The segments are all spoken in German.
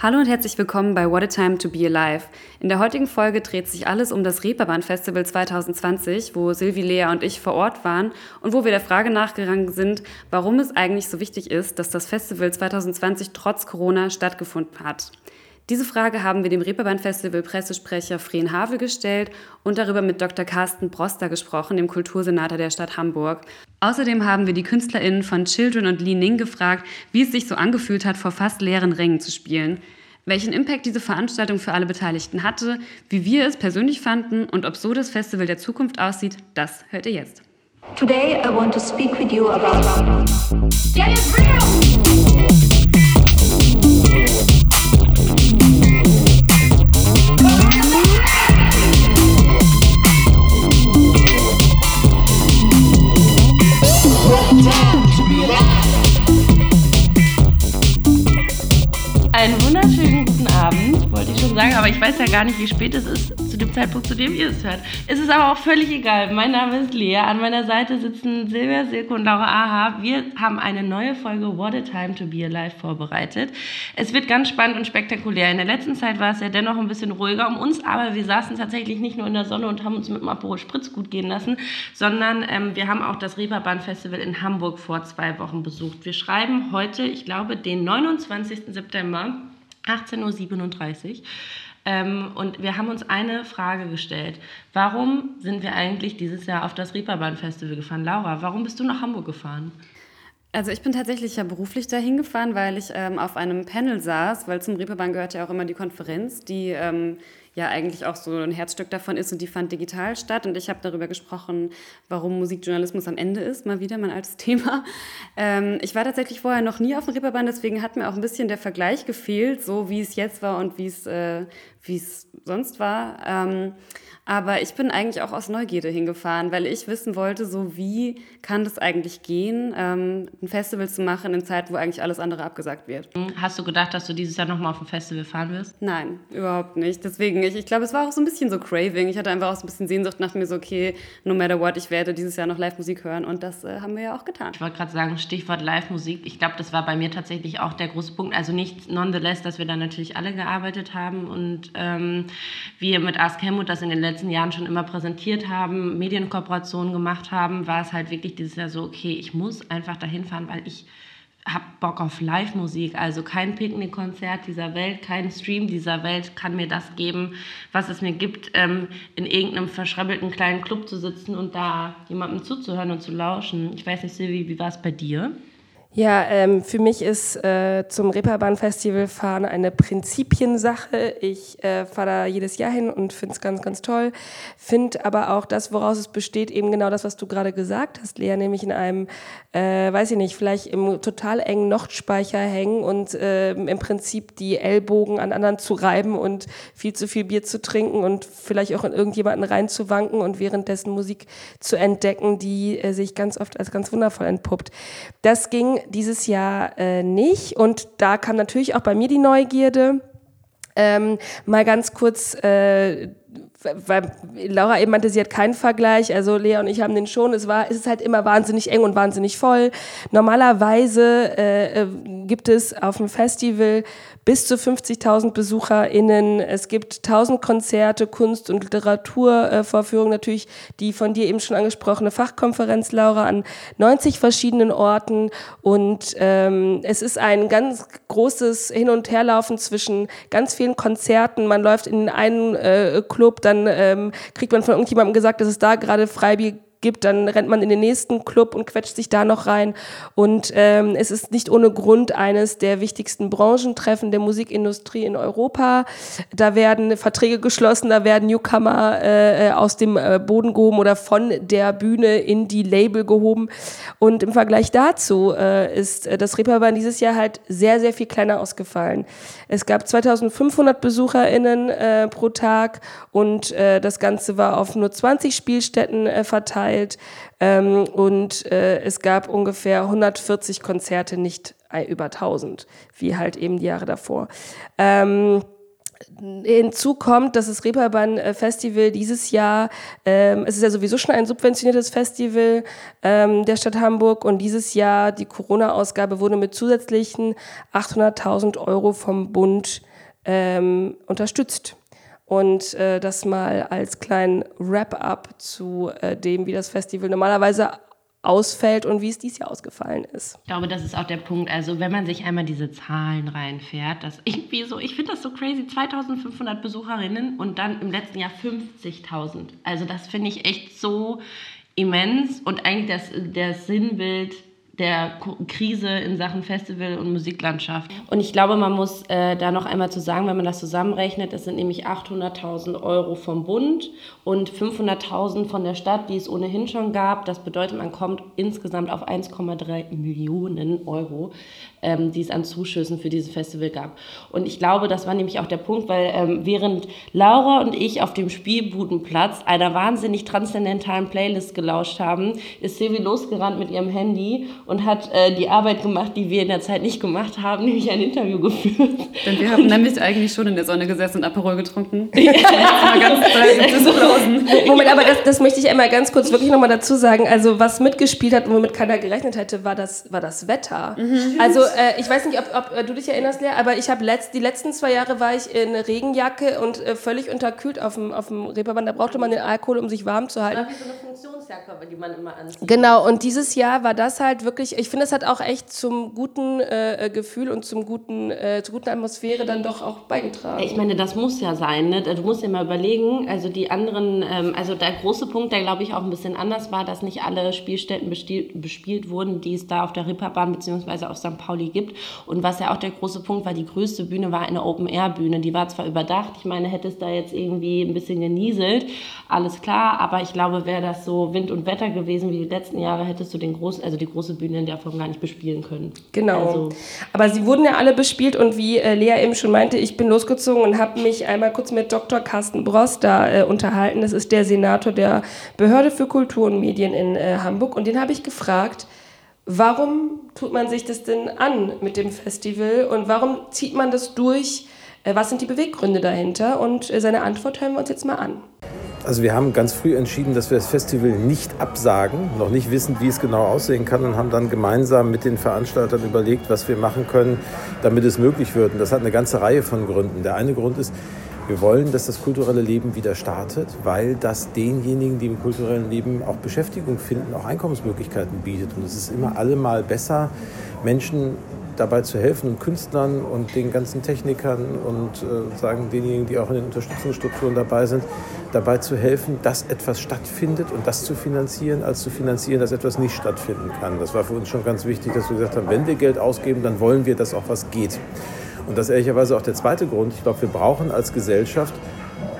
Hallo und herzlich willkommen bei What a Time to Be Alive. In der heutigen Folge dreht sich alles um das Reeperbahn Festival 2020, wo Silvi, Lea und ich vor Ort waren und wo wir der Frage nachgegangen sind, warum es eigentlich so wichtig ist, dass das Festival 2020 trotz Corona stattgefunden hat. Diese Frage haben wir dem Reeperbahn Festival Pressesprecher Frien Havel gestellt und darüber mit Dr. Carsten Broster gesprochen, dem Kultursenator der Stadt Hamburg. Außerdem haben wir die KünstlerInnen von Children und Li Ning gefragt, wie es sich so angefühlt hat, vor fast leeren Rängen zu spielen, welchen Impact diese Veranstaltung für alle Beteiligten hatte, wie wir es persönlich fanden und ob so das Festival der Zukunft aussieht, das hört ihr jetzt. Today I want to speak with you about Get it real! Schon sagen, aber ich weiß ja gar nicht, wie spät es ist zu dem Zeitpunkt, zu dem ihr es hört. Es ist aber auch völlig egal. Mein Name ist Lea. An meiner Seite sitzen Silvia, Silke und Laura Aha. Wir haben eine neue Folge What a Time to Be Alive vorbereitet. Es wird ganz spannend und spektakulär. In der letzten Zeit war es ja dennoch ein bisschen ruhiger um uns, aber wir saßen tatsächlich nicht nur in der Sonne und haben uns mit dem Aperol Spritz gut gehen lassen, sondern ähm, wir haben auch das Reeperbahn Festival in Hamburg vor zwei Wochen besucht. Wir schreiben heute, ich glaube, den 29. September. 18.37 Uhr. Ähm, und wir haben uns eine Frage gestellt. Warum sind wir eigentlich dieses Jahr auf das Reeperbahn Festival gefahren? Laura, warum bist du nach Hamburg gefahren? Also ich bin tatsächlich ja beruflich dahin gefahren, weil ich ähm, auf einem Panel saß, weil zum Reeperbahn gehört ja auch immer die Konferenz, die ähm, ja eigentlich auch so ein Herzstück davon ist und die fand digital statt. Und ich habe darüber gesprochen, warum Musikjournalismus am Ende ist, mal wieder mein altes Thema. Ähm, ich war tatsächlich vorher noch nie auf dem Reeperbahn, deswegen hat mir auch ein bisschen der Vergleich gefehlt, so wie es jetzt war und wie es äh, sonst war. Ähm, aber ich bin eigentlich auch aus Neugierde hingefahren, weil ich wissen wollte, so wie kann das eigentlich gehen, ähm, ein Festival zu machen in Zeit, wo eigentlich alles andere abgesagt wird. Hast du gedacht, dass du dieses Jahr nochmal auf ein Festival fahren wirst? Nein, überhaupt nicht. Deswegen, ich, ich glaube, es war auch so ein bisschen so Craving. Ich hatte einfach auch so ein bisschen Sehnsucht nach mir, so, okay, no matter what, ich werde dieses Jahr noch Live-Musik hören. Und das äh, haben wir ja auch getan. Ich wollte gerade sagen, Stichwort Live-Musik. Ich glaube, das war bei mir tatsächlich auch der große Punkt. Also nicht nonetheless, dass wir da natürlich alle gearbeitet haben und ähm, wir mit Ask Helmut das in den letzten letzten Jahren schon immer präsentiert haben, Medienkooperationen gemacht haben, war es halt wirklich dieses Jahr so, okay, ich muss einfach dahin fahren, weil ich habe Bock auf Live-Musik. Also kein Picknickkonzert dieser Welt, kein Stream dieser Welt kann mir das geben, was es mir gibt, ähm, in irgendeinem verschrabbelten kleinen Club zu sitzen und da jemandem zuzuhören und zu lauschen. Ich weiß nicht, Silvi, wie war es bei dir? Ja, ähm, für mich ist äh, zum Reeperbahn-Festival fahren eine Prinzipiensache. Ich äh, fahre da jedes Jahr hin und finde es ganz, ganz toll. Finde aber auch das, woraus es besteht, eben genau das, was du gerade gesagt hast, Lea, nämlich in einem, äh, weiß ich nicht, vielleicht im total engen Nochtspeicher hängen und äh, im Prinzip die Ellbogen an anderen zu reiben und viel zu viel Bier zu trinken und vielleicht auch in irgendjemanden reinzuwanken und währenddessen Musik zu entdecken, die äh, sich ganz oft als ganz wundervoll entpuppt. Das ging dieses Jahr äh, nicht. Und da kam natürlich auch bei mir die Neugierde. Ähm, mal ganz kurz, äh, weil Laura eben meinte, sie hat keinen Vergleich. Also Lea und ich haben den schon. Es war, es ist halt immer wahnsinnig eng und wahnsinnig voll. Normalerweise äh, äh gibt es auf dem Festival bis zu 50.000 BesucherInnen. Es gibt 1000 Konzerte, Kunst- und Literaturvorführungen, natürlich die von dir eben schon angesprochene Fachkonferenz, Laura, an 90 verschiedenen Orten. Und ähm, es ist ein ganz großes Hin- und Herlaufen zwischen ganz vielen Konzerten. Man läuft in einen äh, dann ähm, kriegt man von irgendjemandem gesagt, dass es da gerade Freibier gibt, dann rennt man in den nächsten Club und quetscht sich da noch rein. Und ähm, es ist nicht ohne Grund eines der wichtigsten Branchentreffen der Musikindustrie in Europa. Da werden Verträge geschlossen, da werden Newcomer äh, aus dem äh, Boden gehoben oder von der Bühne in die Label gehoben. Und im Vergleich dazu äh, ist äh, das Reeperbahn dieses Jahr halt sehr, sehr viel kleiner ausgefallen. Es gab 2500 BesucherInnen äh, pro Tag und äh, das Ganze war auf nur 20 Spielstätten äh, verteilt verteilt ähm, und äh, es gab ungefähr 140 Konzerte, nicht über 1000, wie halt eben die Jahre davor. Ähm, Hinzu kommt, dass das Reeperbahn Festival dieses Jahr, ähm, es ist ja sowieso schon ein subventioniertes Festival ähm, der Stadt Hamburg und dieses Jahr die Corona-Ausgabe wurde mit zusätzlichen 800.000 Euro vom Bund ähm, unterstützt. Und äh, das mal als kleinen Wrap-up zu äh, dem, wie das Festival normalerweise ausfällt und wie es dieses Jahr ausgefallen ist. Ich glaube, das ist auch der Punkt. Also, wenn man sich einmal diese Zahlen reinfährt, das irgendwie so, ich finde das so crazy, 2500 Besucherinnen und dann im letzten Jahr 50.000. Also, das finde ich echt so immens und eigentlich das, das Sinnbild der Krise in Sachen Festival- und Musiklandschaft. Und ich glaube, man muss äh, da noch einmal zu sagen, wenn man das zusammenrechnet, es sind nämlich 800.000 Euro vom Bund und 500.000 von der Stadt, die es ohnehin schon gab. Das bedeutet, man kommt insgesamt auf 1,3 Millionen Euro, ähm, die es an Zuschüssen für dieses Festival gab. Und ich glaube, das war nämlich auch der Punkt, weil ähm, während Laura und ich auf dem Spielbudenplatz einer wahnsinnig transzendentalen Playlist gelauscht haben, ist Silvi losgerannt mit ihrem Handy und hat äh, die Arbeit gemacht, die wir in der Zeit nicht gemacht haben, nämlich ein Interview geführt. Denn wir haben nämlich eigentlich schon in der Sonne gesessen und Aperol getrunken. Ja. ganz Moment, aber das, das möchte ich einmal ganz kurz wirklich nochmal dazu sagen. Also was mitgespielt hat und womit keiner gerechnet hätte, war das, war das Wetter. Mhm. Also äh, ich weiß nicht, ob, ob äh, du dich erinnerst, Lea, aber ich habe letzt, die letzten zwei Jahre war ich in Regenjacke und äh, völlig unterkühlt auf dem, auf dem Reeperbahn. Da brauchte man den Alkohol, um sich warm zu halten. Das war wie so eine Funktionsjacke, die man immer anzieht. Genau, und dieses Jahr war das halt wirklich wirklich, ich finde, es hat auch echt zum guten äh, äh, Gefühl und zum guten, äh, zur guten Atmosphäre dann doch auch beigetragen. Ich meine, das muss ja sein. Ne? Du musst ja mal überlegen, also die anderen, ähm, also der große Punkt, der glaube ich auch ein bisschen anders war, dass nicht alle Spielstätten bespielt wurden, die es da auf der Ripperbahn bzw. auf St. Pauli gibt. Und was ja auch der große Punkt war, die größte Bühne war eine Open-Air-Bühne. Die war zwar überdacht, ich meine, hätte es da jetzt irgendwie ein bisschen genieselt, alles klar, aber ich glaube, wäre das so Wind und Wetter gewesen wie die letzten Jahre, hättest du den großen, also die große Bühne in der Form gar nicht bespielen können. Genau. Also. Aber sie wurden ja alle bespielt und wie äh, Lea eben schon meinte, ich bin losgezogen und habe mich einmal kurz mit Dr. Carsten Bross da äh, unterhalten. Das ist der Senator der Behörde für Kultur und Medien in äh, Hamburg und den habe ich gefragt, warum tut man sich das denn an mit dem Festival und warum zieht man das durch? Äh, was sind die Beweggründe dahinter? Und äh, seine Antwort hören wir uns jetzt mal an. Also wir haben ganz früh entschieden, dass wir das Festival nicht absagen, noch nicht wissen, wie es genau aussehen kann und haben dann gemeinsam mit den Veranstaltern überlegt, was wir machen können, damit es möglich wird. Und das hat eine ganze Reihe von Gründen. Der eine Grund ist, wir wollen, dass das kulturelle Leben wieder startet, weil das denjenigen, die im kulturellen Leben auch Beschäftigung finden, auch Einkommensmöglichkeiten bietet. Und es ist immer allemal besser, Menschen dabei zu helfen und Künstlern und den ganzen Technikern und äh, sagen denjenigen, die auch in den Unterstützungsstrukturen dabei sind, dabei zu helfen, dass etwas stattfindet und das zu finanzieren, als zu finanzieren, dass etwas nicht stattfinden kann. Das war für uns schon ganz wichtig, dass wir gesagt haben, wenn wir Geld ausgeben, dann wollen wir, dass auch was geht. Und das ist ehrlicherweise auch der zweite Grund. Ich glaube, wir brauchen als Gesellschaft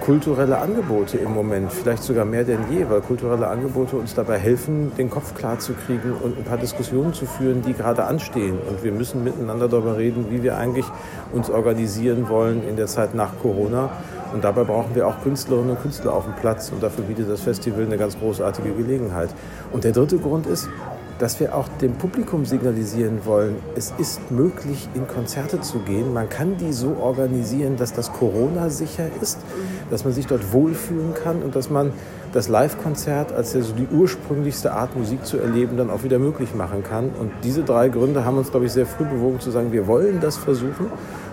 kulturelle Angebote im Moment, vielleicht sogar mehr denn je, weil kulturelle Angebote uns dabei helfen, den Kopf klar zu kriegen und ein paar Diskussionen zu führen, die gerade anstehen. Und wir müssen miteinander darüber reden, wie wir eigentlich uns organisieren wollen in der Zeit nach Corona. Und dabei brauchen wir auch Künstlerinnen und Künstler auf dem Platz und dafür bietet das Festival eine ganz großartige Gelegenheit. Und der dritte Grund ist, dass wir auch dem Publikum signalisieren wollen, es ist möglich, in Konzerte zu gehen. Man kann die so organisieren, dass das Corona-sicher ist, dass man sich dort wohlfühlen kann und dass man das Live-Konzert als ja so die ursprünglichste Art Musik zu erleben dann auch wieder möglich machen kann. Und diese drei Gründe haben uns, glaube ich, sehr früh bewogen zu sagen, wir wollen das versuchen.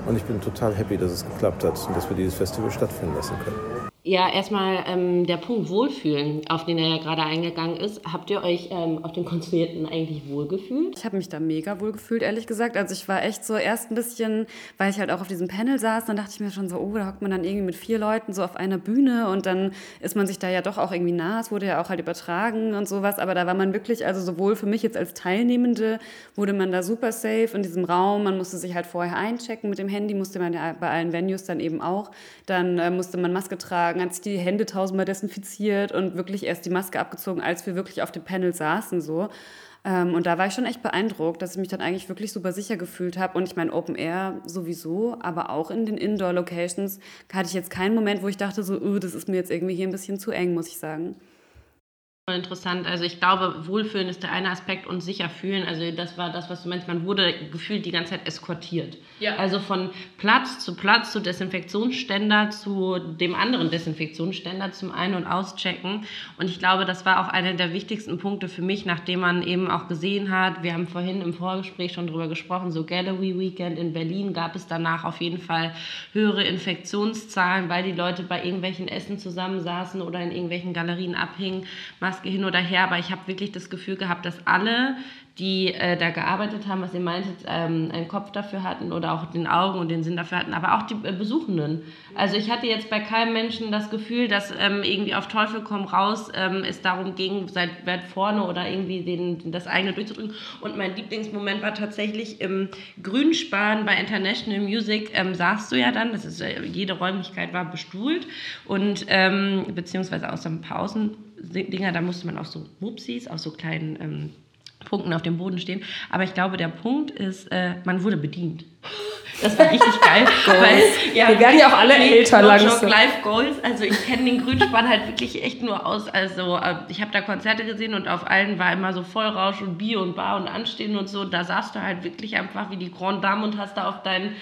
Und ich bin total happy, dass es geklappt hat und dass wir dieses Festival stattfinden lassen können. Ja, erstmal ähm, der Punkt Wohlfühlen, auf den er ja gerade eingegangen ist. Habt ihr euch ähm, auf den Konzerten eigentlich wohlgefühlt? Ich habe mich da mega wohlgefühlt, ehrlich gesagt. Also ich war echt so erst ein bisschen, weil ich halt auch auf diesem Panel saß, dann dachte ich mir schon so, oh, da hockt man dann irgendwie mit vier Leuten so auf einer Bühne und dann ist man sich da ja doch auch irgendwie nah. Es wurde ja auch halt übertragen und sowas, aber da war man wirklich, also sowohl für mich jetzt als Teilnehmende, wurde man da super safe in diesem Raum. Man musste sich halt vorher einchecken mit dem Handy, musste man ja bei allen Venues dann eben auch. Dann äh, musste man Maske tragen sagen, hat sich die Hände tausendmal desinfiziert und wirklich erst die Maske abgezogen, als wir wirklich auf dem Panel saßen so. Ähm, und da war ich schon echt beeindruckt, dass ich mich dann eigentlich wirklich super sicher gefühlt habe. Und ich meine, Open Air sowieso, aber auch in den Indoor-Locations hatte ich jetzt keinen Moment, wo ich dachte, so, oh, das ist mir jetzt irgendwie hier ein bisschen zu eng, muss ich sagen. Interessant. Also ich glaube, Wohlfühlen ist der eine Aspekt und sicher fühlen. Also das war das, was du meinst. Man wurde gefühlt die ganze Zeit eskortiert. Ja. Also von Platz zu Platz zu Desinfektionsständer zu dem anderen Desinfektionsständer zum Ein- und Auschecken. Und ich glaube, das war auch einer der wichtigsten Punkte für mich, nachdem man eben auch gesehen hat, wir haben vorhin im Vorgespräch schon drüber gesprochen, so Gallery Weekend in Berlin gab es danach auf jeden Fall höhere Infektionszahlen, weil die Leute bei irgendwelchen Essen zusammensaßen oder in irgendwelchen Galerien abhingen. Maske hin oder her, aber ich habe wirklich das Gefühl gehabt, dass alle, die äh, da gearbeitet haben, was ihr meintet, ähm, einen Kopf dafür hatten oder auch den Augen und den Sinn dafür hatten, aber auch die äh, Besuchenden. Also ich hatte jetzt bei keinem Menschen das Gefühl, dass ähm, irgendwie auf Teufel komm raus ähm, es darum ging, seid weit vorne oder irgendwie den, das eigene durchzudrücken. Und mein Lieblingsmoment war tatsächlich im Grünspan bei International Music, ähm, saßt du ja dann, das ist, äh, jede Räumlichkeit war bestuhlt und ähm, beziehungsweise außer ein paar Außen Dinger, da musste man auf so Wupsis, auf so kleinen Punkten auf dem Boden stehen. Aber ich glaube, der Punkt ist, äh, man wurde bedient. Das war richtig geil. weil, ja, Wir werden ja auch alle älter no langsam. Life Goals. Also ich kenne den Grünspann halt wirklich echt nur aus. Also äh, ich habe da Konzerte gesehen und auf allen war immer so Vollrausch und Bier und Bar und Anstehen und so. Da saßt du halt wirklich einfach wie die Grand Dame und hast da auf deinen,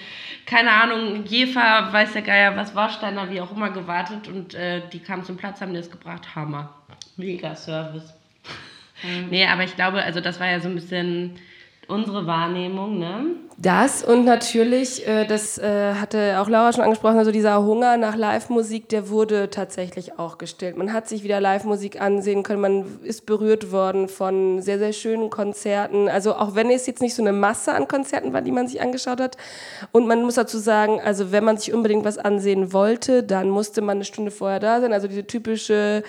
keine Ahnung, Jefer, weiß der Geier, was Warsteiner, wie auch immer gewartet. Und äh, die kamen zum Platz, haben dir das gebracht. Hammer. Mega Service. Mhm. Nee, aber ich glaube, also das war ja so ein bisschen unsere Wahrnehmung, ne? Das und natürlich, äh, das äh, hatte auch Laura schon angesprochen, also dieser Hunger nach Live-Musik, der wurde tatsächlich auch gestillt. Man hat sich wieder Live-Musik ansehen können, man ist berührt worden von sehr, sehr schönen Konzerten. Also auch wenn es jetzt nicht so eine Masse an Konzerten war, die man sich angeschaut hat. Und man muss dazu sagen, also wenn man sich unbedingt was ansehen wollte, dann musste man eine Stunde vorher da sein. Also diese typische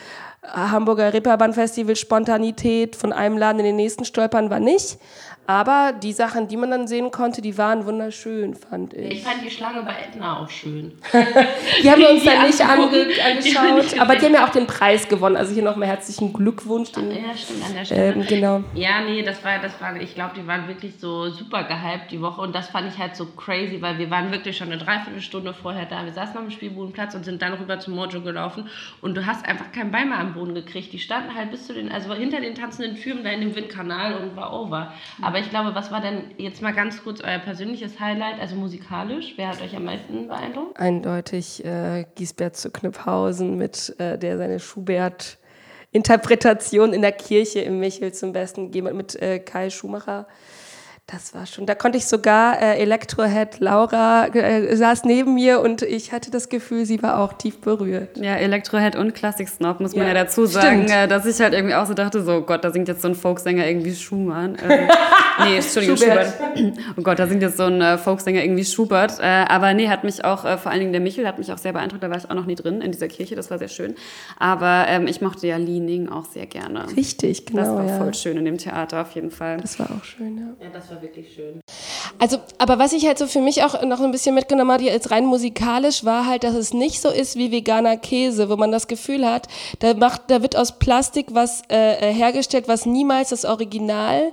Hamburger Reeperbahn-Festival Spontanität von einem Laden in den nächsten stolpern war nicht. Aber die Sachen, die man dann sehen konnte, die waren wunderschön, fand ich. Ich fand die Schlange bei Edna auch schön. die haben wir uns dann nicht ange angeschaut, die aber die haben ja auch den Preis gewonnen. Also hier nochmal herzlichen Glückwunsch. Den, ja, stimmt, an der Stelle. Ähm, genau. Ja, nee, das war, das war, ich glaube, die waren wirklich so super gehypt die Woche und das fand ich halt so crazy, weil wir waren wirklich schon eine Dreiviertelstunde vorher da. Wir saßen auf dem Spielbodenplatz und sind dann rüber zum Mojo gelaufen und du hast einfach kein Bein mehr am Boden gekriegt. Die standen halt bis zu den, also hinter den tanzenden Türmen da in dem Windkanal und war over. Aber aber ich glaube, was war denn jetzt mal ganz kurz euer persönliches Highlight, also musikalisch? Wer hat euch am meisten beeindruckt? Eindeutig äh, Giesbert zu Knüpphausen mit äh, der seine Schubert Interpretation in der Kirche im Michel zum Besten mit äh, Kai Schumacher. Das war schon, da konnte ich sogar äh, Electrohead Laura äh, saß neben mir und ich hatte das Gefühl, sie war auch tief berührt. Ja, Electrohead und Classic Snob muss man ja, ja dazu sagen, äh, dass ich halt irgendwie auch so dachte, so oh Gott, da singt jetzt so ein Folksänger irgendwie Schumann. Äh, nee, Entschuldigung, Schubert. Schubert. Oh Gott, da singt jetzt so ein äh, Folksänger irgendwie Schubert. Äh, aber nee, hat mich auch, äh, vor allen Dingen der Michel hat mich auch sehr beeindruckt, da war ich auch noch nie drin in dieser Kirche, das war sehr schön. Aber ähm, ich mochte ja Ning auch sehr gerne. Richtig, genau. Das war ja. voll schön in dem Theater auf jeden Fall. Das war auch schön, ja. Ja, das war wirklich schön. Also, aber was ich halt so für mich auch noch ein bisschen mitgenommen hatte, jetzt rein musikalisch, war halt, dass es nicht so ist wie veganer Käse, wo man das Gefühl hat, da, macht, da wird aus Plastik was äh, hergestellt, was niemals das Original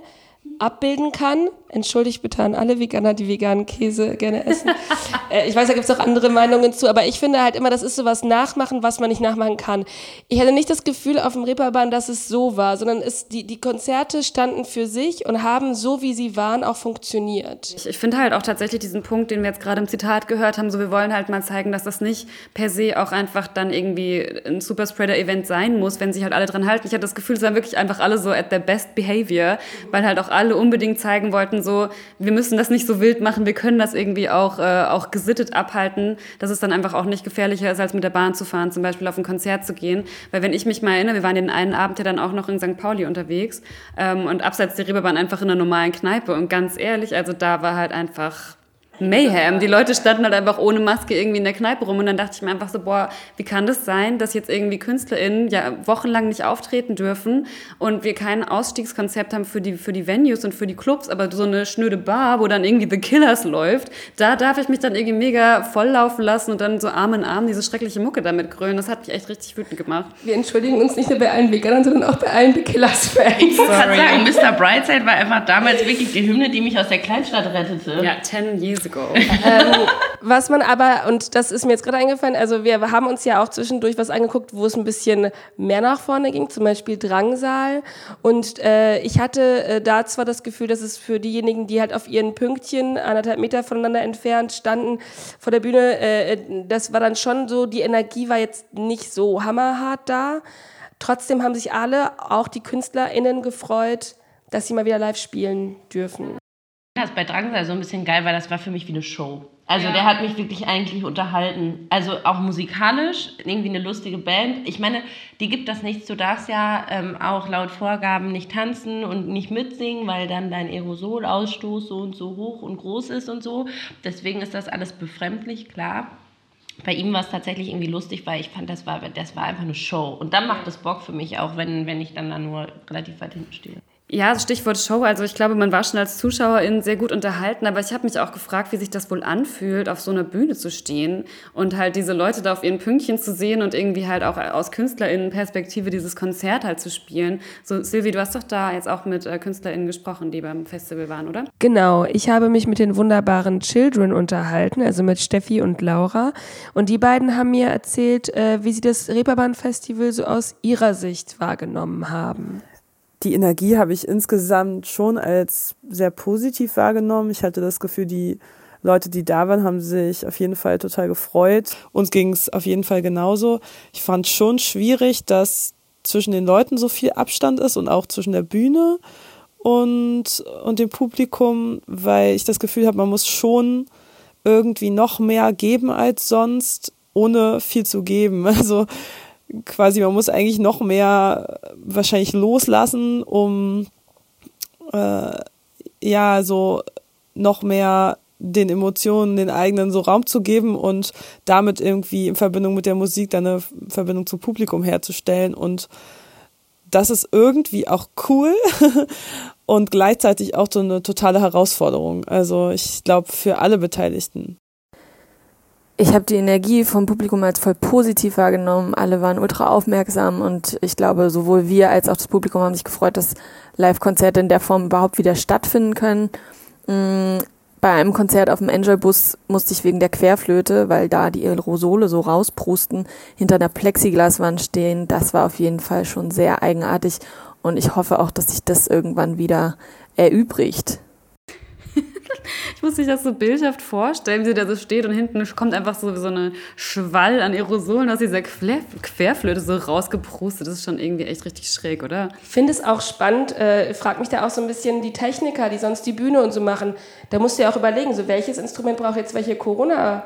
abbilden kann. Entschuldigt bitte an alle Veganer, die veganen Käse gerne essen. äh, ich weiß, da gibt es auch andere Meinungen zu, aber ich finde halt immer, das ist so was Nachmachen, was man nicht nachmachen kann. Ich hatte nicht das Gefühl auf dem Reeperbahn, dass es so war, sondern es, die, die Konzerte standen für sich und haben so, wie sie waren, auch funktioniert. Ich, ich finde halt auch tatsächlich diesen Punkt, den wir jetzt gerade im Zitat gehört haben, so wir wollen halt mal zeigen, dass das nicht per se auch einfach dann irgendwie ein Superspreader-Event sein muss, wenn sich halt alle dran halten. Ich hatte das Gefühl, es waren wirklich einfach alle so at their best behavior, weil halt auch alle unbedingt zeigen wollten, so, wir müssen das nicht so wild machen, wir können das irgendwie auch, äh, auch gesittet abhalten, dass es dann einfach auch nicht gefährlicher ist, als mit der Bahn zu fahren, zum Beispiel auf ein Konzert zu gehen. Weil wenn ich mich mal erinnere, wir waren den einen Abend ja dann auch noch in St. Pauli unterwegs ähm, und abseits der Reeperbahn einfach in einer normalen Kneipe und ganz ehrlich, also da war halt einfach Mayhem. Die Leute standen halt einfach ohne Maske irgendwie in der Kneipe rum und dann dachte ich mir einfach so, boah, wie kann das sein, dass jetzt irgendwie KünstlerInnen ja wochenlang nicht auftreten dürfen und wir kein Ausstiegskonzept haben für die, für die Venues und für die Clubs, aber so eine schnöde Bar, wo dann irgendwie The Killers läuft, da darf ich mich dann irgendwie mega volllaufen lassen und dann so Arm in Arm diese schreckliche Mucke damit grölen. Das hat mich echt richtig wütend gemacht. Wir entschuldigen uns nicht nur bei allen Veganern, sondern auch bei allen The Killers-Fans. Ich sagen, Mr. Brightside war einfach damals wirklich die Hymne, die mich aus der Kleinstadt rettete. Ja, Ten Years Please go. ähm, was man aber, und das ist mir jetzt gerade eingefallen, also wir haben uns ja auch zwischendurch was angeguckt, wo es ein bisschen mehr nach vorne ging, zum Beispiel Drangsal. Und äh, ich hatte äh, da zwar das Gefühl, dass es für diejenigen, die halt auf ihren Pünktchen anderthalb Meter voneinander entfernt standen vor der Bühne, äh, das war dann schon so, die Energie war jetzt nicht so hammerhart da. Trotzdem haben sich alle, auch die KünstlerInnen, gefreut, dass sie mal wieder live spielen dürfen. Das bei Drangsal so ein bisschen geil, weil das war für mich wie eine Show. Also ja. der hat mich wirklich eigentlich unterhalten. Also auch musikalisch, irgendwie eine lustige Band. Ich meine, die gibt das nichts. Du darfst ja ähm, auch laut Vorgaben nicht tanzen und nicht mitsingen, weil dann dein Aerosolausstoß so und so hoch und groß ist und so. Deswegen ist das alles befremdlich, klar. Bei ihm war es tatsächlich irgendwie lustig, weil ich fand, das war, das war einfach eine Show. Und dann macht es Bock für mich auch, wenn, wenn ich dann da nur relativ weit hinten stehe. Ja, Stichwort Show. Also ich glaube, man war schon als Zuschauerin sehr gut unterhalten, aber ich habe mich auch gefragt, wie sich das wohl anfühlt, auf so einer Bühne zu stehen und halt diese Leute da auf ihren Pünktchen zu sehen und irgendwie halt auch aus KünstlerInnen-Perspektive dieses Konzert halt zu spielen. So, Silvi, du hast doch da jetzt auch mit äh, KünstlerInnen gesprochen, die beim Festival waren, oder? Genau. Ich habe mich mit den wunderbaren Children unterhalten, also mit Steffi und Laura. Und die beiden haben mir erzählt, äh, wie sie das Reeperbahn-Festival so aus ihrer Sicht wahrgenommen haben die Energie habe ich insgesamt schon als sehr positiv wahrgenommen. Ich hatte das Gefühl, die Leute, die da waren, haben sich auf jeden Fall total gefreut. Uns ging es auf jeden Fall genauso. Ich fand schon schwierig, dass zwischen den Leuten so viel Abstand ist und auch zwischen der Bühne und, und dem Publikum, weil ich das Gefühl habe, man muss schon irgendwie noch mehr geben als sonst, ohne viel zu geben. Also quasi, man muss eigentlich noch mehr wahrscheinlich loslassen, um äh, ja so noch mehr den Emotionen, den eigenen so Raum zu geben und damit irgendwie in Verbindung mit der Musik dann eine Verbindung zum Publikum herzustellen. Und das ist irgendwie auch cool und gleichzeitig auch so eine totale Herausforderung. Also ich glaube für alle Beteiligten ich habe die Energie vom Publikum als voll positiv wahrgenommen. Alle waren ultra aufmerksam und ich glaube, sowohl wir als auch das Publikum haben sich gefreut, dass Live-Konzerte in der Form überhaupt wieder stattfinden können. Mm, bei einem Konzert auf dem Enjoy-Bus musste ich wegen der Querflöte, weil da die Aerosole so rausprusten, hinter einer Plexiglaswand stehen. Das war auf jeden Fall schon sehr eigenartig und ich hoffe auch, dass sich das irgendwann wieder erübrigt. Ich muss sich das so bildhaft vorstellen, wie sie da so steht und hinten kommt einfach so, so eine Schwall an Aerosolen aus dieser Querflöte so rausgeprustet. Das ist schon irgendwie echt richtig schräg, oder? Ich finde es auch spannend, äh, fragt mich da auch so ein bisschen die Techniker, die sonst die Bühne und so machen. Da musst du ja auch überlegen, so welches Instrument braucht jetzt welche Corona-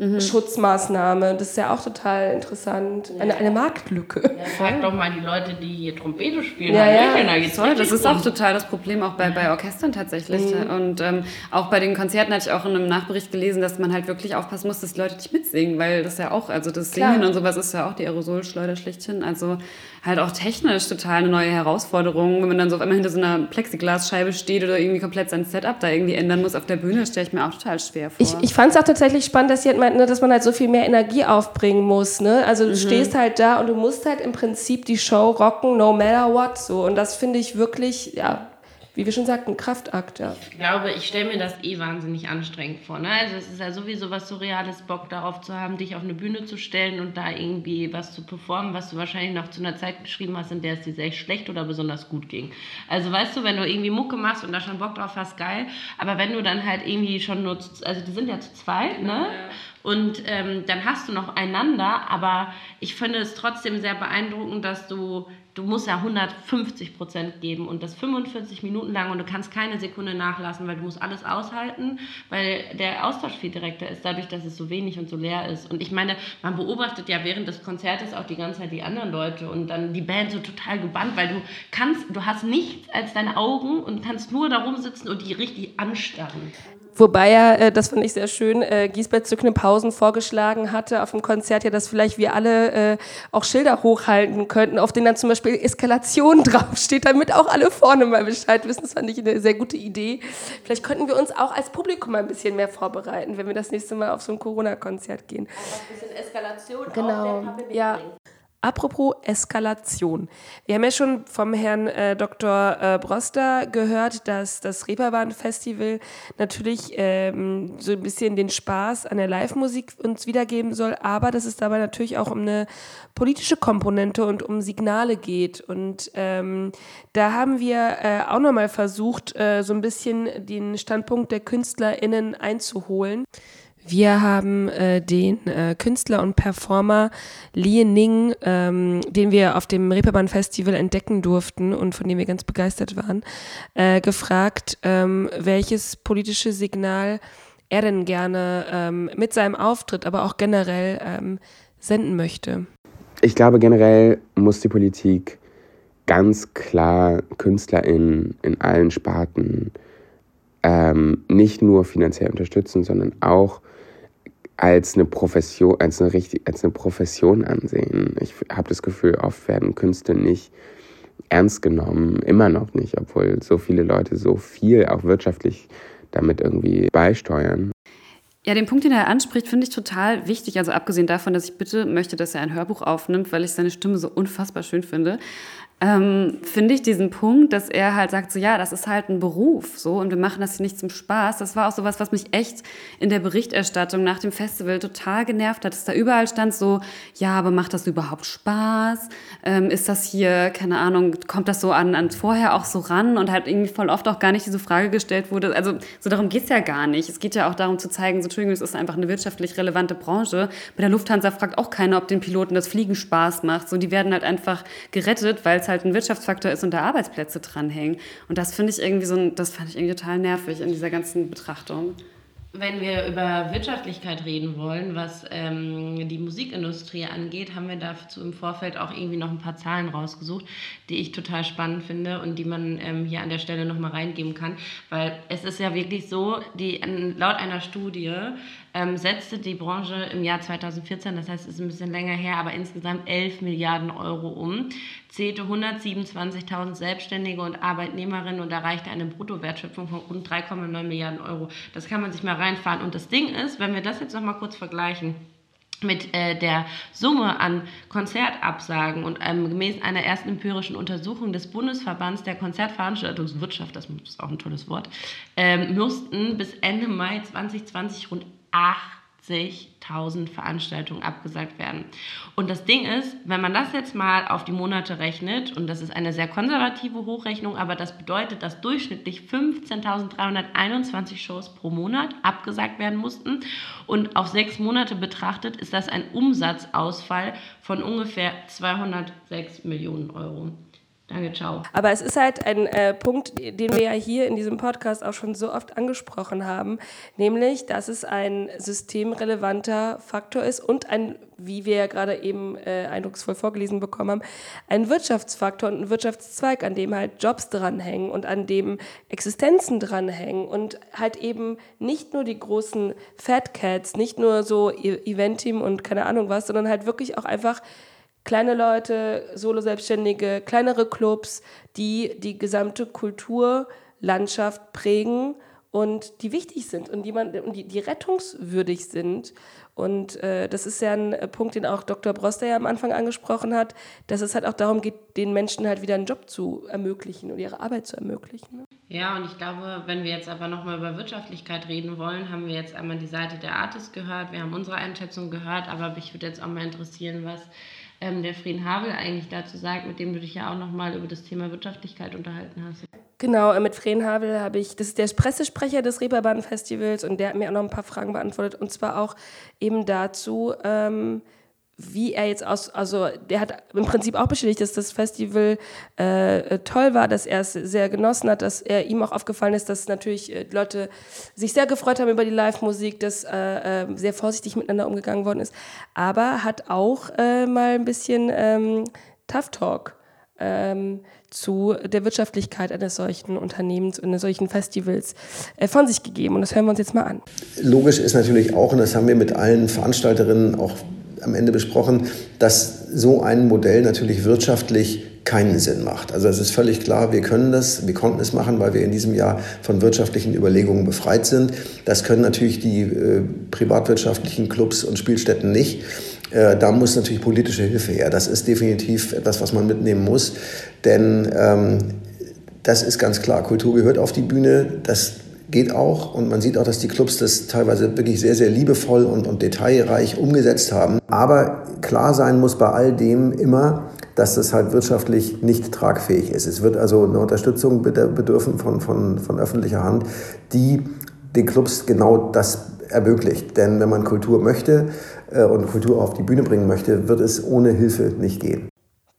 mhm. Schutzmaßnahme. Das ist ja auch total interessant. Ja. Eine, eine Marktlücke. Ja, frag doch mal die Leute, die hier Trompete spielen. Ja, ja. Toll, das ist auch total das Problem, auch bei, bei Orchestern tatsächlich. Mhm. Und ähm, auch bei den Konzerten hatte ich auch in einem Nachbericht gelesen, dass man halt wirklich aufpassen muss, dass die Leute nicht mitsingen, weil das ja auch, also das Singen Klar. und sowas ist ja auch die Aerosolschleuder schlechthin. Also halt auch technisch total eine neue Herausforderung, wenn man dann so auf einmal hinter so einer Plexiglasscheibe steht oder irgendwie komplett sein Setup da irgendwie ändern muss auf der Bühne, stelle ich mir auch total schwer vor. Ich, ich fand es auch tatsächlich spannend, dass sie halt meint, ne, dass man halt so viel mehr Energie aufbringen muss. Ne? Also du mhm. stehst halt da und du musst halt im Prinzip die Show rocken, no matter what. So. Und das finde ich wirklich, ja, wie wir schon sagten, Kraftakt, ja. Ich glaube, ich stelle mir das eh wahnsinnig anstrengend vor. Ne? Also es ist ja sowieso was Surreales, Bock darauf zu haben, dich auf eine Bühne zu stellen und da irgendwie was zu performen, was du wahrscheinlich noch zu einer Zeit geschrieben hast, in der es dir sehr schlecht oder besonders gut ging. Also weißt du, wenn du irgendwie Mucke machst und da schon Bock drauf hast, geil. Aber wenn du dann halt irgendwie schon nur, zu, also die sind ja zu zweit, ne? Ja. Und ähm, dann hast du noch einander, aber ich finde es trotzdem sehr beeindruckend, dass du du musst ja 150 Prozent geben und das 45 Minuten lang und du kannst keine Sekunde nachlassen, weil du musst alles aushalten, weil der Austausch viel direkter ist, dadurch, dass es so wenig und so leer ist. Und ich meine, man beobachtet ja während des Konzertes auch die ganze Zeit die anderen Leute und dann die Band so total gebannt, weil du kannst, du hast nichts als deine Augen und kannst nur da rumsitzen und die richtig anstarren. Wobei ja, äh, das fand ich sehr schön, äh, Giesbert zu Knüpphausen vorgeschlagen hatte auf dem Konzert, ja, dass vielleicht wir alle äh, auch Schilder hochhalten könnten, auf denen dann zum Beispiel Eskalation draufsteht, damit auch alle vorne mal Bescheid wissen. Das fand ich eine sehr gute Idee. Vielleicht könnten wir uns auch als Publikum ein bisschen mehr vorbereiten, wenn wir das nächste Mal auf so ein Corona-Konzert gehen. Ein bisschen Eskalation genau. ja. Apropos Eskalation. Wir haben ja schon vom Herrn äh, Dr. Äh, Broster gehört, dass das Reeperbahn-Festival natürlich ähm, so ein bisschen den Spaß an der Live-Musik uns wiedergeben soll, aber dass es dabei natürlich auch um eine politische Komponente und um Signale geht. Und ähm, da haben wir äh, auch nochmal versucht, äh, so ein bisschen den Standpunkt der KünstlerInnen einzuholen. Wir haben äh, den äh, Künstler und Performer Lee Ning, ähm, den wir auf dem Reeperbahn Festival entdecken durften und von dem wir ganz begeistert waren, äh, gefragt, ähm, welches politische Signal er denn gerne ähm, mit seinem Auftritt, aber auch generell ähm, senden möchte. Ich glaube, generell muss die Politik ganz klar KünstlerInnen in allen Sparten ähm, nicht nur finanziell unterstützen, sondern auch als eine Profession, als eine, richtig, als eine Profession ansehen. Ich habe das Gefühl, oft werden Künste nicht ernst genommen, immer noch nicht, obwohl so viele Leute so viel auch wirtschaftlich damit irgendwie beisteuern. Ja, den Punkt, den er anspricht, finde ich total wichtig. Also abgesehen davon, dass ich bitte möchte, dass er ein Hörbuch aufnimmt, weil ich seine Stimme so unfassbar schön finde ähm, finde ich diesen Punkt, dass er halt sagt, so ja, das ist halt ein Beruf, so und wir machen das hier nicht zum Spaß. Das war auch so was, was mich echt in der Berichterstattung nach dem Festival total genervt hat, dass da überall stand so, ja, aber macht das überhaupt Spaß? Ähm, ist das hier, keine Ahnung, kommt das so an, an vorher auch so ran und halt irgendwie voll oft auch gar nicht diese Frage gestellt wurde. Also so darum geht's ja gar nicht. Es geht ja auch darum zu zeigen, so Entschuldigung, es ist einfach eine wirtschaftlich relevante Branche. Bei der Lufthansa fragt auch keiner, ob den Piloten das Fliegen Spaß macht. So, die werden halt einfach gerettet, weil es halt ein Wirtschaftsfaktor ist und da Arbeitsplätze dranhängen. Und das finde ich irgendwie so, das fand ich irgendwie total nervig in dieser ganzen Betrachtung. Wenn wir über Wirtschaftlichkeit reden wollen, was ähm, die Musikindustrie angeht, haben wir dazu im Vorfeld auch irgendwie noch ein paar Zahlen rausgesucht, die ich total spannend finde und die man ähm, hier an der Stelle nochmal reingeben kann. Weil es ist ja wirklich so, die, laut einer Studie ähm, setzte die Branche im Jahr 2014, das heißt, es ist ein bisschen länger her, aber insgesamt 11 Milliarden Euro um, zählte 127.000 Selbstständige und Arbeitnehmerinnen und erreichte eine Bruttowertschöpfung von rund 3,9 Milliarden Euro. Das kann man sich mal reinfahren. Und das Ding ist, wenn wir das jetzt nochmal kurz vergleichen, mit äh, der Summe an Konzertabsagen und ähm, gemäß einer ersten empirischen Untersuchung des Bundesverbands der Konzertveranstaltungswirtschaft, das ist auch ein tolles Wort, ähm, mussten bis Ende Mai 2020 rund 80.000 Veranstaltungen abgesagt werden. Und das Ding ist, wenn man das jetzt mal auf die Monate rechnet, und das ist eine sehr konservative Hochrechnung, aber das bedeutet, dass durchschnittlich 15.321 Shows pro Monat abgesagt werden mussten. Und auf sechs Monate betrachtet ist das ein Umsatzausfall von ungefähr 206 Millionen Euro. Danke, ciao. Aber es ist halt ein äh, Punkt, den wir ja hier in diesem Podcast auch schon so oft angesprochen haben, nämlich, dass es ein systemrelevanter Faktor ist und ein, wie wir ja gerade eben äh, eindrucksvoll vorgelesen bekommen haben, ein Wirtschaftsfaktor und ein Wirtschaftszweig, an dem halt Jobs dranhängen und an dem Existenzen dranhängen und halt eben nicht nur die großen Fat Cats, nicht nur so e-, Eventim und keine Ahnung was, sondern halt wirklich auch einfach kleine Leute, Solo-Selbstständige, kleinere Clubs, die die gesamte Kulturlandschaft prägen und die wichtig sind und die, man, die, die rettungswürdig sind. Und äh, das ist ja ein Punkt, den auch Dr. Broster ja am Anfang angesprochen hat, dass es halt auch darum geht, den Menschen halt wieder einen Job zu ermöglichen und ihre Arbeit zu ermöglichen. Ne? Ja, und ich glaube, wenn wir jetzt aber nochmal über Wirtschaftlichkeit reden wollen, haben wir jetzt einmal die Seite der Artist gehört, wir haben unsere Einschätzung gehört, aber mich würde jetzt auch mal interessieren, was ähm, der Frieden Havel eigentlich dazu sagt, mit dem du dich ja auch nochmal über das Thema Wirtschaftlichkeit unterhalten hast. Genau, äh, mit Frieden Havel habe ich, das ist der Pressesprecher des Reeperbahn-Festivals und der hat mir auch noch ein paar Fragen beantwortet und zwar auch eben dazu, ähm, wie er jetzt aus, also der hat im Prinzip auch bestätigt, dass das Festival äh, toll war, dass er es sehr genossen hat, dass er ihm auch aufgefallen ist, dass natürlich äh, Leute sich sehr gefreut haben über die Live-Musik, dass äh, äh sehr vorsichtig miteinander umgegangen worden ist, aber hat auch äh, mal ein bisschen ähm, Tough Talk ähm, zu der Wirtschaftlichkeit eines solchen Unternehmens, eines solchen Festivals äh, von sich gegeben. Und das hören wir uns jetzt mal an. Logisch ist natürlich auch, und das haben wir mit allen Veranstalterinnen auch am Ende besprochen, dass so ein Modell natürlich wirtschaftlich keinen Sinn macht. Also es ist völlig klar, wir können das, wir konnten es machen, weil wir in diesem Jahr von wirtschaftlichen Überlegungen befreit sind. Das können natürlich die äh, privatwirtschaftlichen Clubs und Spielstätten nicht. Äh, da muss natürlich politische Hilfe her. Das ist definitiv etwas, was man mitnehmen muss. Denn ähm, das ist ganz klar, Kultur gehört auf die Bühne. Das geht auch und man sieht auch, dass die Clubs das teilweise wirklich sehr, sehr liebevoll und, und detailreich umgesetzt haben. Aber klar sein muss bei all dem immer, dass das halt wirtschaftlich nicht tragfähig ist. Es wird also eine Unterstützung bedürfen von, von, von öffentlicher Hand, die den Clubs genau das ermöglicht. Denn wenn man Kultur möchte äh, und Kultur auf die Bühne bringen möchte, wird es ohne Hilfe nicht gehen.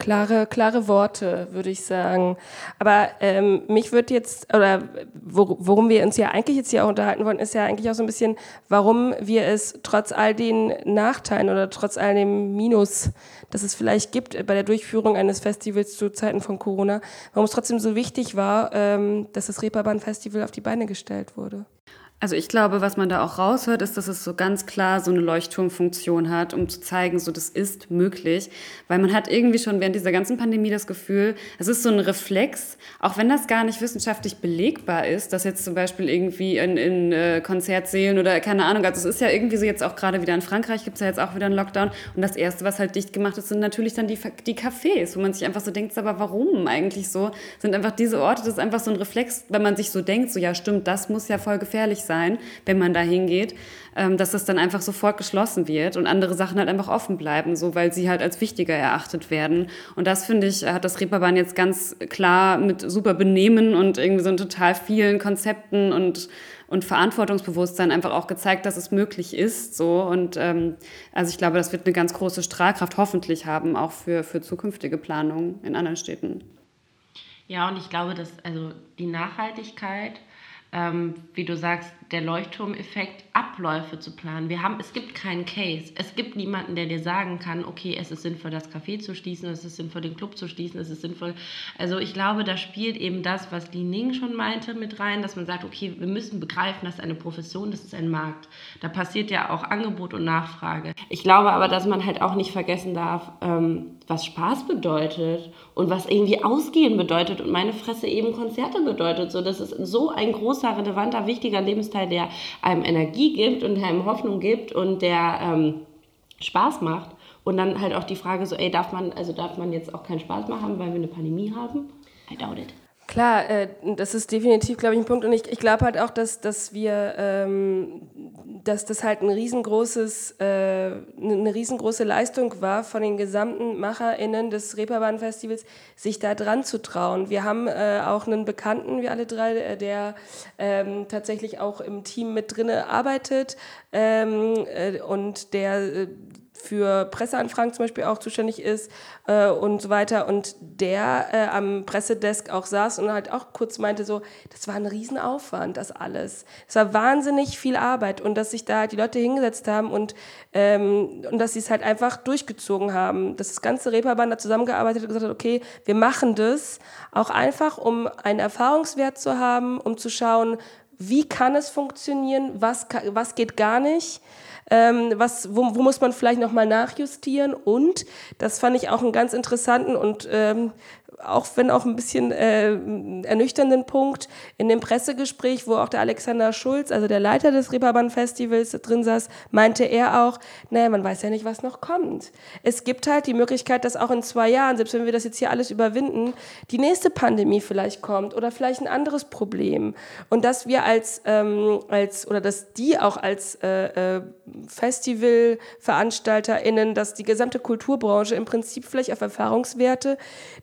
Klare, klare Worte, würde ich sagen. Aber ähm, mich wird jetzt, oder worum wir uns ja eigentlich jetzt hier auch unterhalten wollen, ist ja eigentlich auch so ein bisschen, warum wir es trotz all den Nachteilen oder trotz all dem Minus, das es vielleicht gibt bei der Durchführung eines Festivals zu Zeiten von Corona, warum es trotzdem so wichtig war, ähm, dass das Reeperbahn Festival auf die Beine gestellt wurde. Also ich glaube, was man da auch raushört, ist, dass es so ganz klar so eine Leuchtturmfunktion hat, um zu zeigen, so das ist möglich. Weil man hat irgendwie schon während dieser ganzen Pandemie das Gefühl, es ist so ein Reflex, auch wenn das gar nicht wissenschaftlich belegbar ist, dass jetzt zum Beispiel irgendwie in, in äh, Konzertsälen oder keine Ahnung, also es ist ja irgendwie so jetzt auch gerade wieder in Frankreich gibt es ja jetzt auch wieder einen Lockdown und das Erste, was halt dicht gemacht ist, sind natürlich dann die, die Cafés, wo man sich einfach so denkt, aber warum eigentlich so? Sind einfach diese Orte, das ist einfach so ein Reflex, wenn man sich so denkt, so ja stimmt, das muss ja voll gefährlich sein sein, wenn man da hingeht, ähm, dass das dann einfach sofort geschlossen wird und andere Sachen halt einfach offen bleiben, so weil sie halt als wichtiger erachtet werden. Und das finde ich, hat das Reeperbahn jetzt ganz klar mit super Benehmen und irgendwie so total vielen Konzepten und und Verantwortungsbewusstsein einfach auch gezeigt, dass es möglich ist. So und ähm, also ich glaube, das wird eine ganz große Strahlkraft hoffentlich haben, auch für, für zukünftige Planungen in anderen Städten. Ja, und ich glaube, dass also die Nachhaltigkeit ähm, wie du sagst, der Leuchtturmeffekt, Abläufe zu planen. Wir haben, es gibt keinen Case. Es gibt niemanden, der dir sagen kann, okay, es ist sinnvoll, das Café zu schließen, es ist sinnvoll, den Club zu schließen, es ist sinnvoll. Also ich glaube, da spielt eben das, was Li Ning schon meinte, mit rein, dass man sagt, okay, wir müssen begreifen, das ist eine Profession, das ist ein Markt. Da passiert ja auch Angebot und Nachfrage. Ich glaube aber, dass man halt auch nicht vergessen darf, ähm, was Spaß bedeutet und was irgendwie Ausgehen bedeutet und meine Fresse eben Konzerte bedeutet. So, das ist so ein großer, relevanter, wichtiger Lebensteil, der einem Energie gibt und einem Hoffnung gibt und der ähm, Spaß macht. Und dann halt auch die Frage so, ey, darf man, also darf man jetzt auch keinen Spaß mehr haben, weil wir eine Pandemie haben? I doubt it. Klar, äh, das ist definitiv, glaube ich, ein Punkt. Und ich, ich glaube halt auch, dass, dass wir, ähm, dass das halt ein riesengroßes, äh, eine riesengroße Leistung war von den gesamten MacherInnen des Reeperbahn-Festivals, sich da dran zu trauen. Wir haben äh, auch einen Bekannten, wir alle drei, äh, der ähm, tatsächlich auch im Team mit drinne arbeitet ähm, äh, und der äh, für Presseanfragen zum Beispiel auch zuständig ist äh, und so weiter. Und der äh, am Pressedesk auch saß und halt auch kurz meinte so, das war ein Riesenaufwand, das alles. Es war wahnsinnig viel Arbeit und dass sich da die Leute hingesetzt haben und, ähm, und dass sie es halt einfach durchgezogen haben. Dass das ganze Reeperbahn da zusammengearbeitet und gesagt hat, okay, wir machen das auch einfach, um einen Erfahrungswert zu haben, um zu schauen, wie kann es funktionieren, was, was geht gar nicht ähm, was, wo, wo muss man vielleicht nochmal nachjustieren? Und das fand ich auch einen ganz interessanten und ähm, auch wenn auch ein bisschen äh, ernüchternden Punkt in dem Pressegespräch, wo auch der Alexander Schulz, also der Leiter des Reeperbahn-Festivals drin saß, meinte er auch, naja, man weiß ja nicht, was noch kommt. Es gibt halt die Möglichkeit, dass auch in zwei Jahren, selbst wenn wir das jetzt hier alles überwinden, die nächste Pandemie vielleicht kommt oder vielleicht ein anderes Problem. Und dass wir als, ähm, als oder dass die auch als äh, äh, FestivalveranstalterInnen, dass die gesamte Kulturbranche im Prinzip vielleicht auf Erfahrungswerte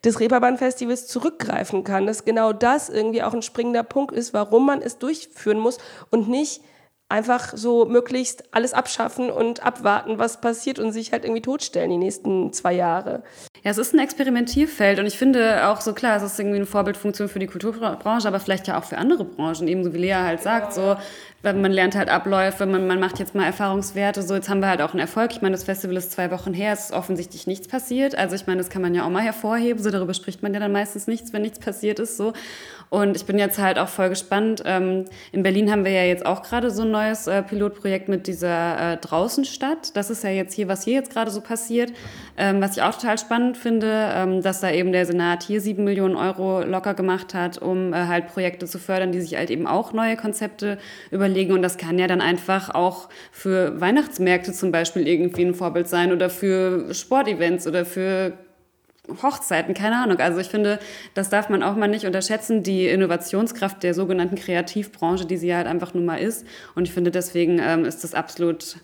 des Reeperbahn Festivals zurückgreifen kann, dass genau das irgendwie auch ein springender Punkt ist, warum man es durchführen muss und nicht einfach so möglichst alles abschaffen und abwarten, was passiert und sich halt irgendwie totstellen die nächsten zwei Jahre. Ja, es ist ein Experimentierfeld und ich finde auch so klar, es ist irgendwie eine Vorbildfunktion für die Kulturbranche, aber vielleicht ja auch für andere Branchen, ebenso wie Lea halt sagt, so man lernt halt Abläufe, man, man macht jetzt mal Erfahrungswerte. So, jetzt haben wir halt auch einen Erfolg. Ich meine, das Festival ist zwei Wochen her, es ist offensichtlich nichts passiert. Also ich meine, das kann man ja auch mal hervorheben. So darüber spricht man ja dann meistens nichts, wenn nichts passiert ist. So. Und ich bin jetzt halt auch voll gespannt. Ähm, in Berlin haben wir ja jetzt auch gerade so ein neues äh, Pilotprojekt mit dieser äh, Draußenstadt. Das ist ja jetzt hier, was hier jetzt gerade so passiert, ähm, was ich auch total spannend finde, ähm, dass da eben der Senat hier sieben Millionen Euro locker gemacht hat, um äh, halt Projekte zu fördern, die sich halt eben auch neue Konzepte überlegen. Und das kann ja dann einfach auch für Weihnachtsmärkte zum Beispiel irgendwie ein Vorbild sein oder für Sportevents oder für Hochzeiten, keine Ahnung. Also ich finde, das darf man auch mal nicht unterschätzen, die Innovationskraft der sogenannten Kreativbranche, die sie halt einfach nun mal ist. Und ich finde, deswegen ähm, ist das absolut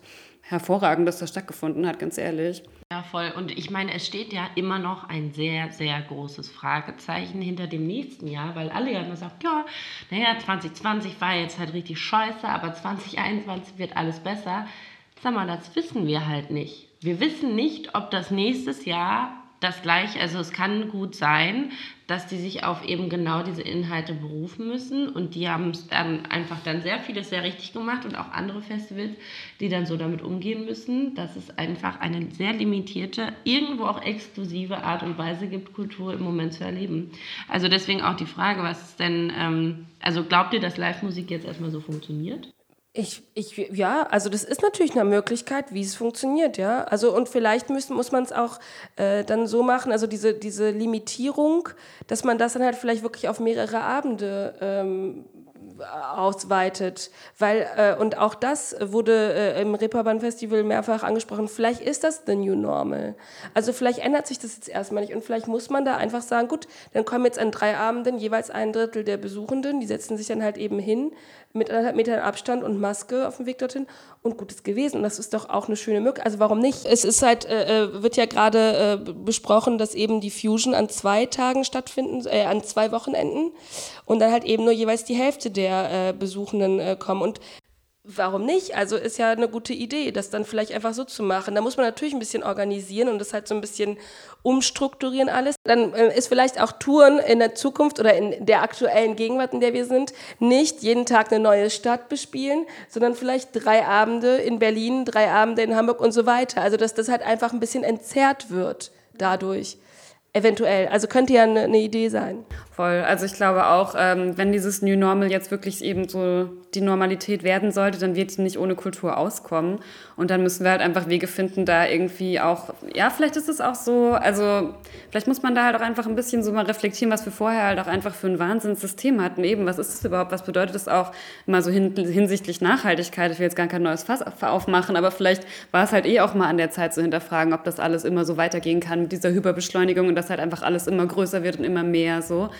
hervorragend, dass das stattgefunden hat, ganz ehrlich. Ja, voll. Und ich meine, es steht ja immer noch ein sehr, sehr großes Fragezeichen hinter dem nächsten Jahr, weil alle ja immer sagen, ja, naja, 2020 war jetzt halt richtig scheiße, aber 2021 wird alles besser. Sag mal, das wissen wir halt nicht. Wir wissen nicht, ob das nächstes Jahr das gleiche, also es kann gut sein, dass die sich auf eben genau diese Inhalte berufen müssen und die haben dann einfach dann sehr vieles sehr richtig gemacht und auch andere Festivals, die dann so damit umgehen müssen, dass es einfach eine sehr limitierte, irgendwo auch exklusive Art und Weise gibt, Kultur im Moment zu erleben. Also deswegen auch die Frage, was ist denn, ähm, also glaubt ihr, dass Live-Musik jetzt erstmal so funktioniert? Ich, ich, ja, also das ist natürlich eine Möglichkeit, wie es funktioniert, ja. Also und vielleicht müssen, muss man es auch äh, dann so machen, also diese, diese Limitierung, dass man das dann halt vielleicht wirklich auf mehrere Abende ähm, ausweitet, weil äh, und auch das wurde äh, im Reeperbahn Festival mehrfach angesprochen. Vielleicht ist das the new normal. Also vielleicht ändert sich das jetzt erstmal nicht und vielleicht muss man da einfach sagen, gut, dann kommen jetzt an drei Abenden jeweils ein Drittel der Besuchenden, die setzen sich dann halt eben hin mit anderthalb Metern Abstand und Maske auf dem Weg dorthin und gut ist gewesen. Und das ist doch auch eine schöne Möglichkeit. Also warum nicht? Es ist halt, äh, äh, wird ja gerade äh, besprochen, dass eben die Fusion an zwei Tagen stattfinden, äh, an zwei Wochenenden und dann halt eben nur jeweils die Hälfte der äh, Besuchenden äh, kommen. Und Warum nicht? Also ist ja eine gute Idee, das dann vielleicht einfach so zu machen. Da muss man natürlich ein bisschen organisieren und das halt so ein bisschen umstrukturieren alles. Dann äh, ist vielleicht auch Touren in der Zukunft oder in der aktuellen Gegenwart, in der wir sind, nicht jeden Tag eine neue Stadt bespielen, sondern vielleicht drei Abende in Berlin, drei Abende in Hamburg und so weiter. Also dass das halt einfach ein bisschen entzerrt wird dadurch. Eventuell. Also könnte ja eine, eine Idee sein. Voll. Also ich glaube auch, ähm, wenn dieses New Normal jetzt wirklich eben so die Normalität werden sollte, dann wird sie nicht ohne Kultur auskommen. Und dann müssen wir halt einfach Wege finden, da irgendwie auch, ja, vielleicht ist es auch so, also vielleicht muss man da halt auch einfach ein bisschen so mal reflektieren, was wir vorher halt auch einfach für ein Wahnsinnssystem hatten. Eben, was ist es überhaupt, was bedeutet das auch mal so hin, hinsichtlich Nachhaltigkeit? Ich will jetzt gar kein neues Fass aufmachen, aber vielleicht war es halt eh auch mal an der Zeit zu hinterfragen, ob das alles immer so weitergehen kann mit dieser Hyperbeschleunigung und dass halt einfach alles immer größer wird und immer mehr so.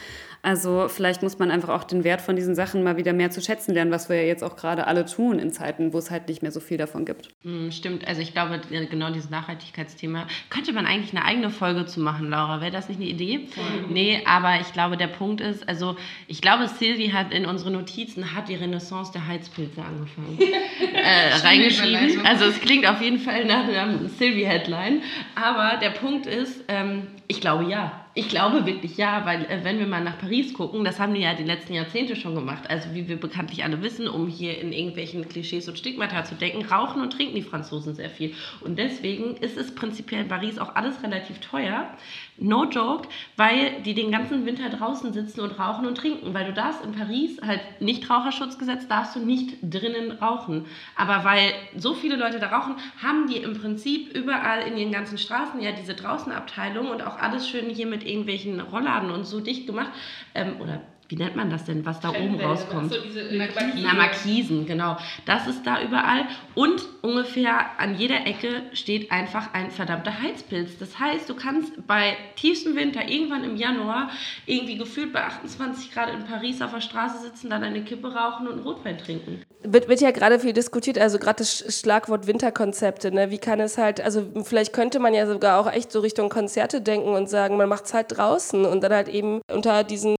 Also vielleicht muss man einfach auch den Wert von diesen Sachen mal wieder mehr zu schätzen lernen, was wir ja jetzt auch gerade alle tun in Zeiten, wo es halt nicht mehr so viel davon gibt. Hm, stimmt, also ich glaube, genau dieses Nachhaltigkeitsthema könnte man eigentlich eine eigene Folge zu machen, Laura. Wäre das nicht eine Idee? Mhm. Nee, aber ich glaube, der Punkt ist, also ich glaube, Silvi hat in unsere Notizen hat die Renaissance der Heizpilze angefangen. äh, reingeschrieben. Also es klingt auf jeden Fall nach einer Silvi-Headline. Aber der Punkt ist, ähm, ich glaube ja. Ich glaube wirklich ja, weil äh, wenn wir mal nach Paris gucken, das haben die ja die letzten Jahrzehnte schon gemacht. Also wie wir bekanntlich alle wissen, um hier in irgendwelchen Klischees und Stigmata zu denken, rauchen und trinken die Franzosen sehr viel. Und deswegen ist es prinzipiell in Paris auch alles relativ teuer. No joke, weil die den ganzen Winter draußen sitzen und rauchen und trinken. Weil du darfst in Paris halt nicht Raucherschutzgesetz, darfst du nicht drinnen rauchen. Aber weil so viele Leute da rauchen, haben die im Prinzip überall in ihren ganzen Straßen ja diese Draußenabteilung und auch alles schön hier mit irgendwelchen Rollladen und so dicht gemacht. Ähm, oder wie nennt man das denn, was da oben rauskommt? So, diese Markisen. Na, Markisen, genau. Das ist da überall. Und ungefähr an jeder Ecke steht einfach ein verdammter Heizpilz. Das heißt, du kannst bei tiefstem Winter, irgendwann im Januar, irgendwie gefühlt bei 28 Grad in Paris auf der Straße sitzen, dann eine Kippe rauchen und Rotwein trinken. Wird, wird ja gerade viel diskutiert, also gerade das Schlagwort Winterkonzepte. Ne? Wie kann es halt, also vielleicht könnte man ja sogar auch echt so Richtung Konzerte denken und sagen, man macht es halt draußen und dann halt eben unter diesen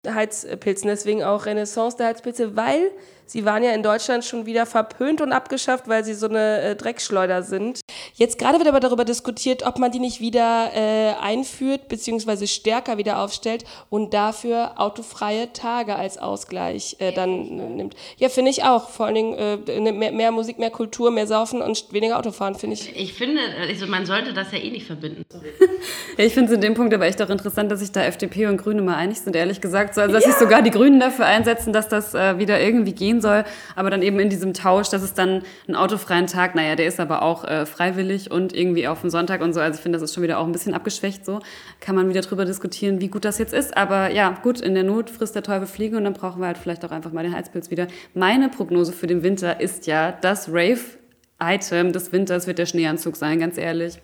Heizpilzen. Deswegen auch Renaissance der Heizpilze, weil Sie waren ja in Deutschland schon wieder verpönt und abgeschafft, weil sie so eine äh, Dreckschleuder sind. Jetzt gerade wird aber darüber diskutiert, ob man die nicht wieder äh, einführt bzw. stärker wieder aufstellt und dafür autofreie Tage als Ausgleich äh, dann äh, nimmt. Ja, finde ich auch. Vor allen Dingen äh, ne, mehr, mehr, Musik, mehr Kultur, mehr Saufen und weniger Autofahren, finde ich. Ich finde, also man sollte das ja eh nicht verbinden. ja, ich finde es in dem Punkt aber echt auch interessant, dass sich da FDP und Grüne mal einig sind, ehrlich gesagt. So, also, dass ja. sich sogar die Grünen dafür einsetzen, dass das äh, wieder irgendwie gehen gehen soll. Aber dann eben in diesem Tausch, dass es dann einen autofreien Tag, naja, der ist aber auch äh, freiwillig und irgendwie auf dem Sonntag und so. Also ich finde, das ist schon wieder auch ein bisschen abgeschwächt so. Kann man wieder drüber diskutieren, wie gut das jetzt ist. Aber ja, gut, in der Not frisst der Teufel Fliegen und dann brauchen wir halt vielleicht auch einfach mal den Heizpilz wieder. Meine Prognose für den Winter ist ja, das Rave-Item des Winters wird der Schneeanzug sein, ganz ehrlich.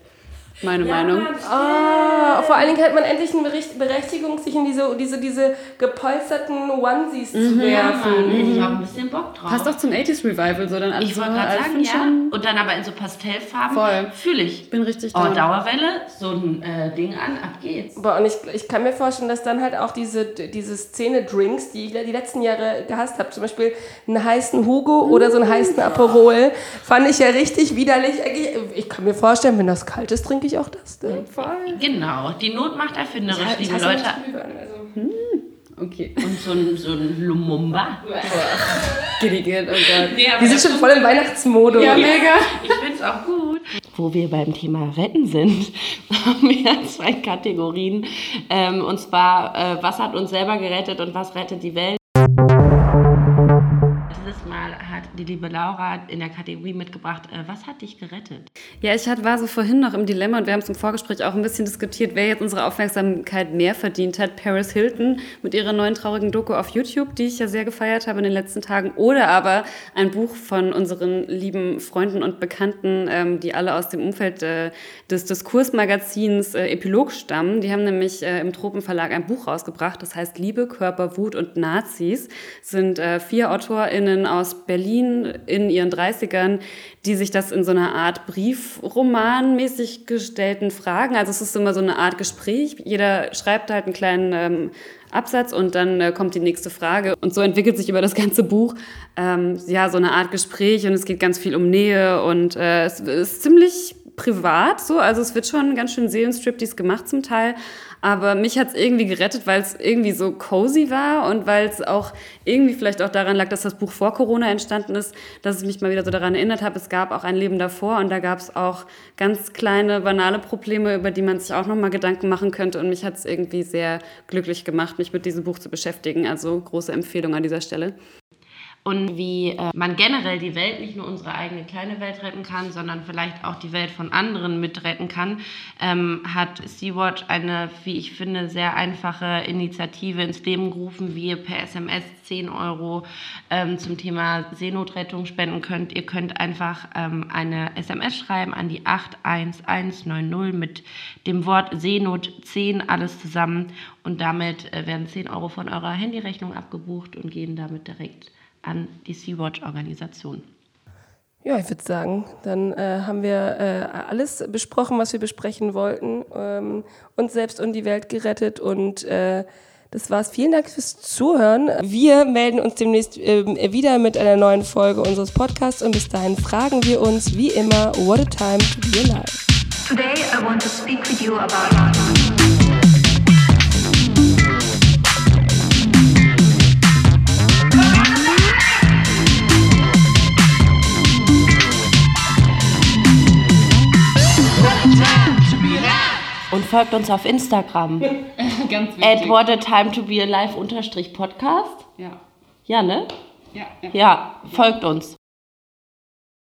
Meine ja, Meinung. Oh, vor allen Dingen hat man endlich eine Berechtigung, sich in diese, diese, diese gepolsterten Onesies mhm, zu werfen. Ja, ich habe ein bisschen Bock drauf. Passt auch zum 80s Revival, so dann alles Ich wollte gerade sagen, ja. Und dann aber in so Pastellfarben. Voll. Fühle ich. Bin richtig da. Oh, Dauerwelle, so ein äh, Ding an, ab geht's. Boah, und ich, ich kann mir vorstellen, dass dann halt auch diese, diese Szene-Drinks, die ich die letzten Jahre gehasst habe, zum Beispiel einen heißen Hugo oder so einen heißen Aperol, fand ich ja richtig widerlich. Ich kann mir vorstellen, wenn das kalt ist, trinke ich ich auch das dann. Voll. Genau, die Not macht erfinderisch, ja, liebe Leute. Also. Hm. Okay. Und so ein, so ein Lumumba. Gilligan, oh Gott. Nee, die sind schon voll im Weihnachtsmodus. Ja, mega. Ich finde es auch gut. Wo wir beim Thema Retten sind, haben wir zwei Kategorien. Ähm, und zwar, äh, was hat uns selber gerettet und was rettet die Welt? Die liebe Laura in der Kategorie mitgebracht. Äh, was hat dich gerettet? Ja, ich war so vorhin noch im Dilemma und wir haben es im Vorgespräch auch ein bisschen diskutiert, wer jetzt unsere Aufmerksamkeit mehr verdient hat. Paris Hilton mit ihrer neuen traurigen Doku auf YouTube, die ich ja sehr gefeiert habe in den letzten Tagen, oder aber ein Buch von unseren lieben Freunden und Bekannten, ähm, die alle aus dem Umfeld äh, des Diskursmagazins äh, Epilog stammen. Die haben nämlich im Tropenverlag ein Buch rausgebracht, das heißt Liebe, Körper, Wut und Nazis. Das sind vier AutorInnen aus Berlin, in ihren 30ern, die sich das in so einer Art Briefroman mäßig gestellten Fragen, also es ist immer so eine Art Gespräch, jeder schreibt halt einen kleinen ähm, Absatz und dann äh, kommt die nächste Frage. Und so entwickelt sich über das ganze Buch ähm, ja so eine Art Gespräch und es geht ganz viel um Nähe und äh, es ist ziemlich privat so, also es wird schon ganz schön Seelenstriptease gemacht zum Teil, aber mich hat es irgendwie gerettet, weil es irgendwie so cozy war und weil es auch irgendwie vielleicht auch daran lag, dass das Buch vor Corona entstanden ist, dass ich mich mal wieder so daran erinnert habe, es gab auch ein Leben davor und da gab es auch ganz kleine, banale Probleme, über die man sich auch nochmal Gedanken machen könnte. Und mich hat es irgendwie sehr glücklich gemacht, mich mit diesem Buch zu beschäftigen. Also große Empfehlung an dieser Stelle und wie äh, man generell die Welt, nicht nur unsere eigene kleine Welt retten kann, sondern vielleicht auch die Welt von anderen mitretten kann, ähm, hat Sea-Watch eine, wie ich finde, sehr einfache Initiative ins Leben gerufen, wie ihr per SMS 10 Euro ähm, zum Thema Seenotrettung spenden könnt. Ihr könnt einfach ähm, eine SMS schreiben an die 81190 mit dem Wort Seenot 10 alles zusammen und damit äh, werden 10 Euro von eurer Handyrechnung abgebucht und gehen damit direkt an die Sea-Watch-Organisation. Ja, ich würde sagen, dann äh, haben wir äh, alles besprochen, was wir besprechen wollten, ähm, uns selbst und die Welt gerettet und äh, das war's. Vielen Dank fürs Zuhören. Wir melden uns demnächst äh, wieder mit einer neuen Folge unseres Podcasts und bis dahin fragen wir uns wie immer, what a time to be alive. Today I want to speak with you about Und folgt uns auf Instagram. Ganz wichtig. At what a time to be alive unterstrich Podcast. Ja. Ja, ne? Ja, ja. Ja, folgt uns.